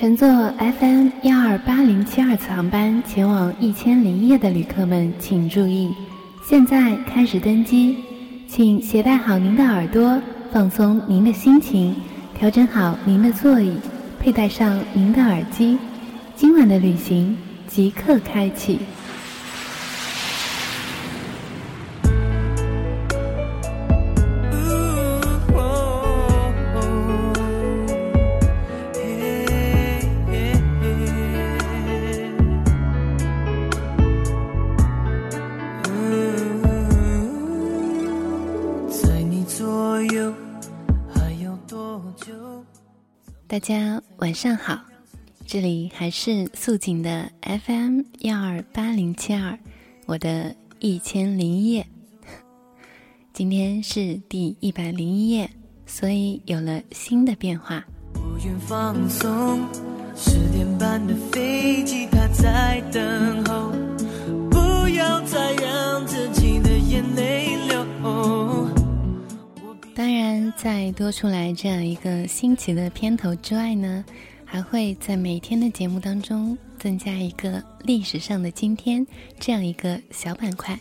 乘坐 FM 幺二八零七二次航班前往一千零一夜的旅客们请注意，现在开始登机，请携带好您的耳朵，放松您的心情，调整好您的座椅，佩戴上您的耳机，今晚的旅行即刻开启。还有多久大家晚上好，这里还是素锦的 FM 幺二八零七二，我的一千零一夜。今天是第一百零一夜，所以有了新的变化。十点半的飞机，在多出来这样一个新奇的片头之外呢，还会在每天的节目当中增加一个历史上的今天这样一个小板块。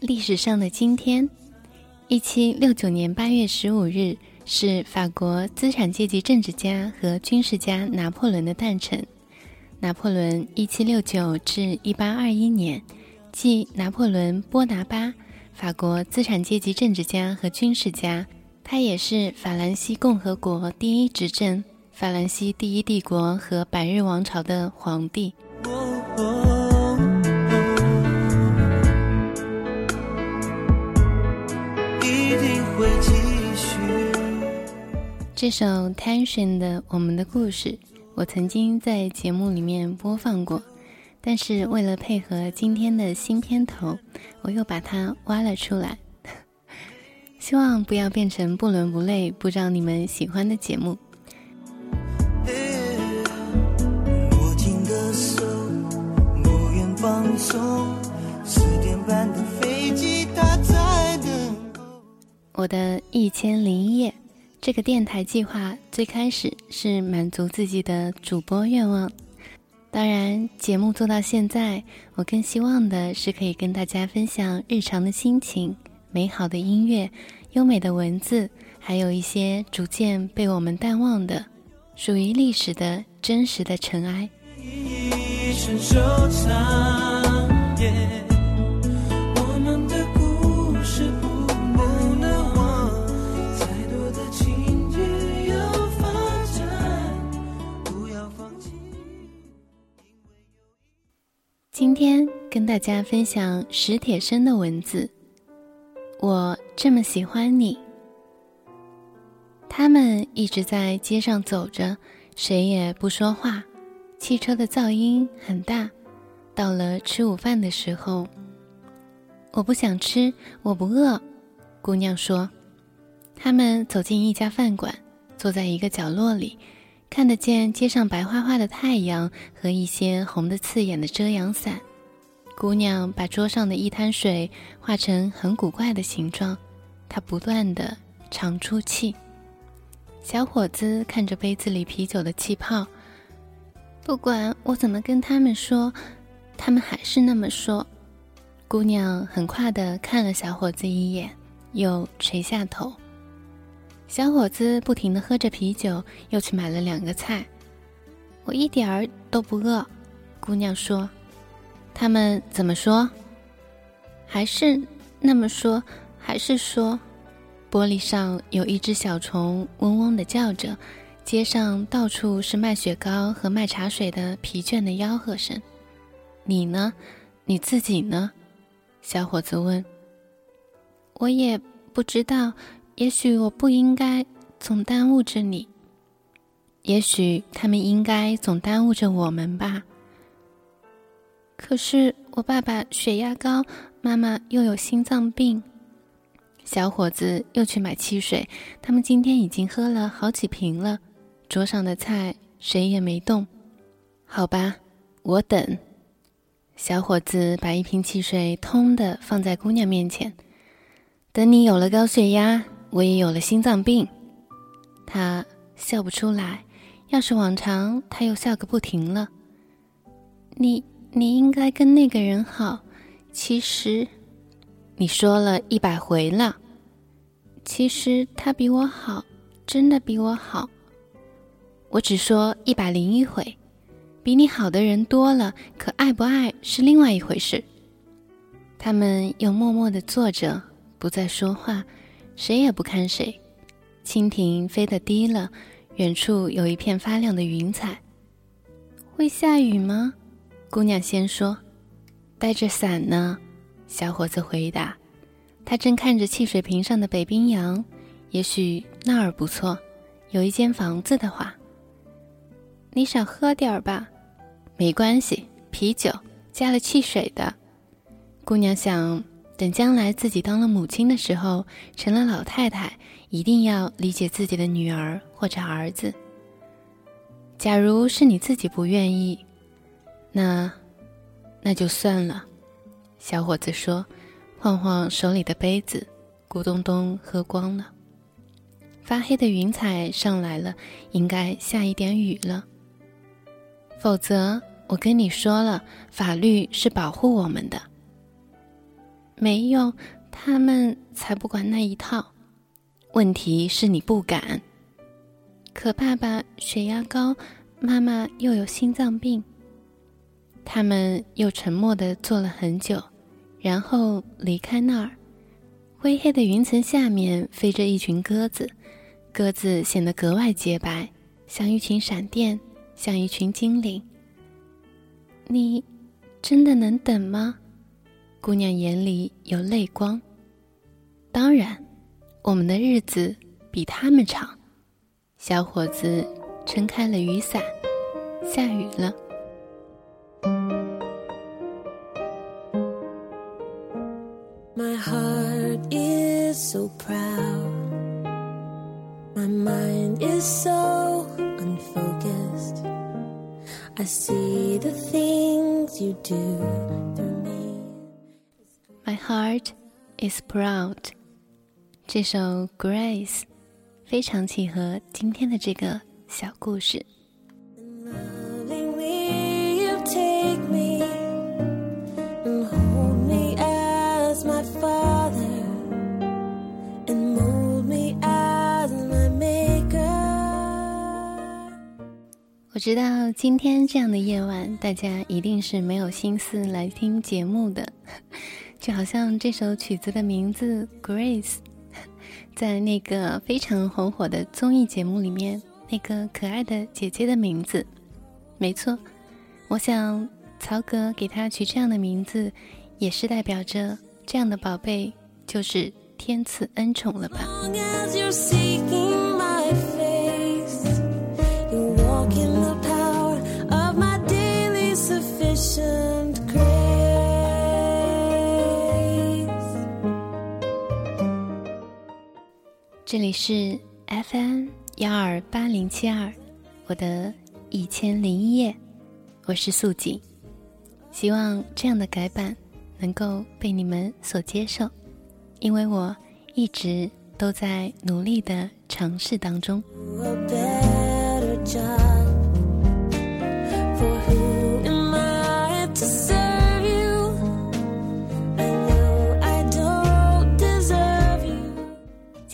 历史上的今天，一七六九年八月十五日是法国资产阶级政治家和军事家拿破仑的诞辰。拿破仑一七六九至一八二一年。即拿破仑·波拿巴，法国资产阶级政治家和军事家，他也是法兰西共和国第一执政、法兰西第一帝国和百日王朝的皇帝。一定会继续这首《Tension》的《我们的故事》，我曾经在节目里面播放过。但是为了配合今天的新片头，我又把它挖了出来，希望不要变成不伦不类、不知道你们喜欢的节目。我的一千零一夜这个电台计划最开始是满足自己的主播愿望。当然，节目做到现在，我更希望的是可以跟大家分享日常的心情、美好的音乐、优美的文字，还有一些逐渐被我们淡忘的、属于历史的真实的尘埃。今天跟大家分享史铁生的文字。我这么喜欢你。他们一直在街上走着，谁也不说话。汽车的噪音很大。到了吃午饭的时候，我不想吃，我不饿。姑娘说。他们走进一家饭馆，坐在一个角落里。看得见街上白花花的太阳和一些红的刺眼的遮阳伞，姑娘把桌上的一滩水画成很古怪的形状，她不断的长出气。小伙子看着杯子里啤酒的气泡，不管我怎么跟他们说，他们还是那么说。姑娘很快的看了小伙子一眼，又垂下头。小伙子不停地喝着啤酒，又去买了两个菜。我一点儿都不饿，姑娘说。他们怎么说？还是那么说？还是说？玻璃上有一只小虫嗡嗡地叫着，街上到处是卖雪糕和卖茶水的疲倦的吆喝声。你呢？你自己呢？小伙子问。我也不知道。也许我不应该总耽误着你。也许他们应该总耽误着我们吧。可是我爸爸血压高，妈妈又有心脏病。小伙子又去买汽水，他们今天已经喝了好几瓶了。桌上的菜谁也没动。好吧，我等。小伙子把一瓶汽水通的放在姑娘面前。等你有了高血压。我也有了心脏病。他笑不出来，要是往常，他又笑个不停了。你你应该跟那个人好，其实，你说了一百回了。其实他比我好，真的比我好。我只说一百零一回，比你好的人多了，可爱不爱是另外一回事。他们又默默的坐着，不再说话，谁也不看谁。蜻蜓飞得低了，远处有一片发亮的云彩。会下雨吗？姑娘先说。带着伞呢，小伙子回答。他正看着汽水瓶上的北冰洋，也许那儿不错，有一间房子的话。你少喝点儿吧，没关系，啤酒加了汽水的。姑娘想，等将来自己当了母亲的时候，成了老太太，一定要理解自己的女儿或者儿子。假如是你自己不愿意，那，那就算了。小伙子说，晃晃手里的杯子，咕咚咚喝光了。发黑的云彩上来了，应该下一点雨了。否则，我跟你说了，法律是保护我们的。没用，他们才不管那一套。问题是你不敢。可爸爸血压高，妈妈又有心脏病。他们又沉默地坐了很久，然后离开那儿。灰黑的云层下面飞着一群鸽子，鸽子显得格外洁白，像一群闪电，像一群精灵。你真的能等吗？姑娘眼里有泪光。当然，我们的日子比他们长。小伙子撑开了雨伞，下雨了。My heart is so proud. My mind is so unfocused. I see the things you do. Heart is proud。这首《Grace》非常契合今天的这个小故事。我知道今天这样的夜晚，大家一定是没有心思来听节目的。就好像这首曲子的名字《Grace 》，在那个非常红火的综艺节目里面，那个可爱的姐姐的名字，没错。我想曹格给她取这样的名字，也是代表着这样的宝贝就是天赐恩宠了吧。这里是 FM 幺二八零七二，我的一千零一夜，我是素锦，希望这样的改版能够被你们所接受，因为我一直都在努力的尝试当中。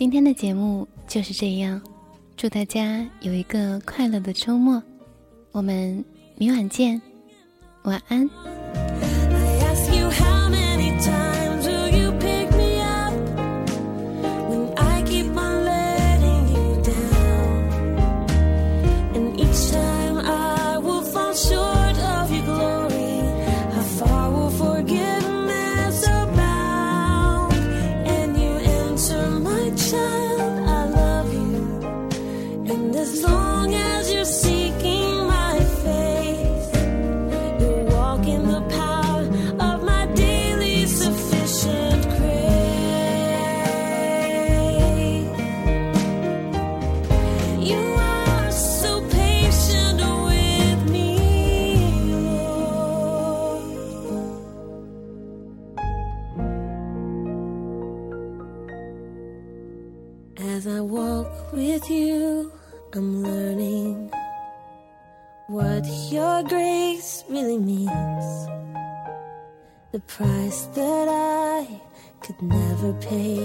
今天的节目就是这样，祝大家有一个快乐的周末，我们明晚见，晚安。what your grace really means. The price that I could never pay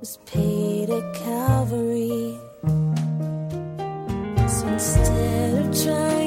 was paid at Calvary. So instead of trying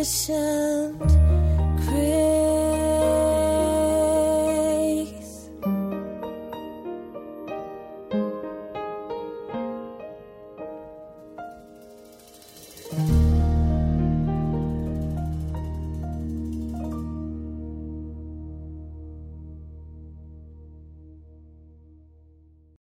patient.